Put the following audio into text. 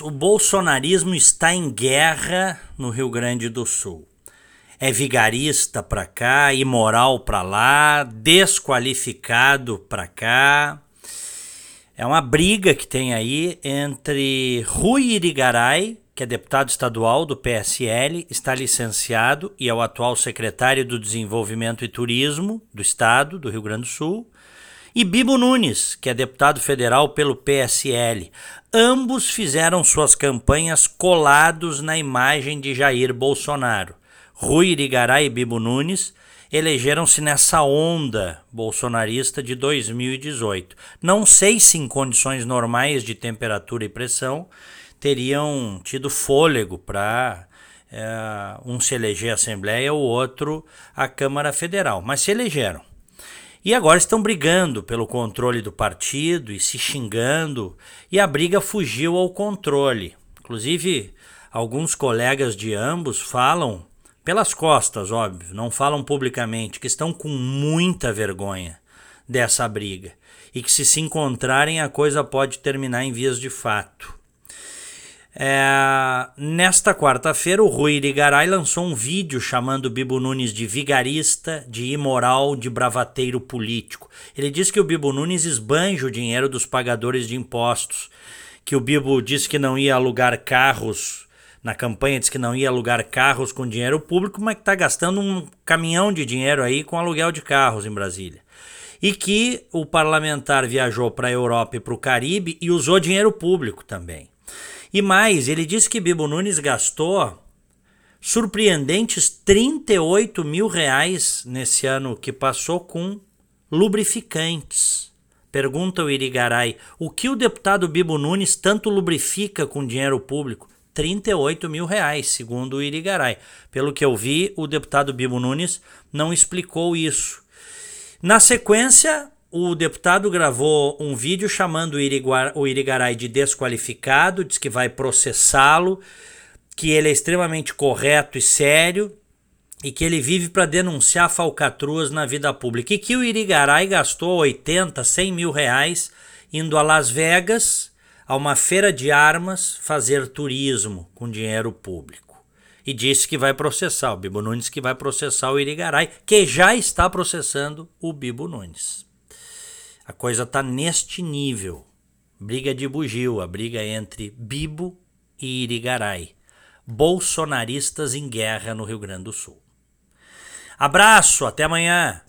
O bolsonarismo está em guerra no Rio Grande do Sul. É vigarista para cá, imoral para lá, desqualificado para cá. É uma briga que tem aí entre Rui Irigaray, que é deputado estadual do PSL, está licenciado e é o atual secretário do Desenvolvimento e Turismo do Estado do Rio Grande do Sul, e Bibo Nunes, que é deputado federal pelo PSL. Ambos fizeram suas campanhas colados na imagem de Jair Bolsonaro. Rui Irigaray e Bibo Nunes elegeram-se nessa onda bolsonarista de 2018. Não sei se em condições normais de temperatura e pressão teriam tido fôlego para é, um se eleger à Assembleia, o outro à Câmara Federal, mas se elegeram. E agora estão brigando pelo controle do partido e se xingando, e a briga fugiu ao controle. Inclusive, alguns colegas de ambos falam, pelas costas, óbvio, não falam publicamente, que estão com muita vergonha dessa briga e que se se encontrarem a coisa pode terminar em vias de fato. É, nesta quarta-feira, o Rui Irigaray lançou um vídeo chamando Bibo Nunes de vigarista, de imoral, de bravateiro político. Ele diz que o Bibo Nunes esbanja o dinheiro dos pagadores de impostos, que o Bibo disse que não ia alugar carros, na campanha disse que não ia alugar carros com dinheiro público, mas que está gastando um caminhão de dinheiro aí com aluguel de carros em Brasília. E que o parlamentar viajou para a Europa e para o Caribe e usou dinheiro público também. E mais, ele disse que Bibo Nunes gastou surpreendentes 38 mil reais nesse ano que passou com lubrificantes. Pergunta o Irigaray, o que o deputado Bibo Nunes tanto lubrifica com dinheiro público? 38 mil reais, segundo o Irigaray. Pelo que eu vi, o deputado Bibo Nunes não explicou isso. Na sequência, o deputado gravou um vídeo chamando o Irigaray de desqualificado, diz que vai processá-lo, que ele é extremamente correto e sério e que ele vive para denunciar falcatruas na vida pública. E que o Irigaray gastou 80, 100 mil reais indo a Las Vegas, a uma feira de armas, fazer turismo com dinheiro público. E disse que vai processar, o Bibo Nunes que vai processar o Irigaray, que já está processando o Bibo Nunes. A coisa está neste nível. Briga de bugio, a briga entre Bibo e Irigaray. Bolsonaristas em guerra no Rio Grande do Sul. Abraço, até amanhã.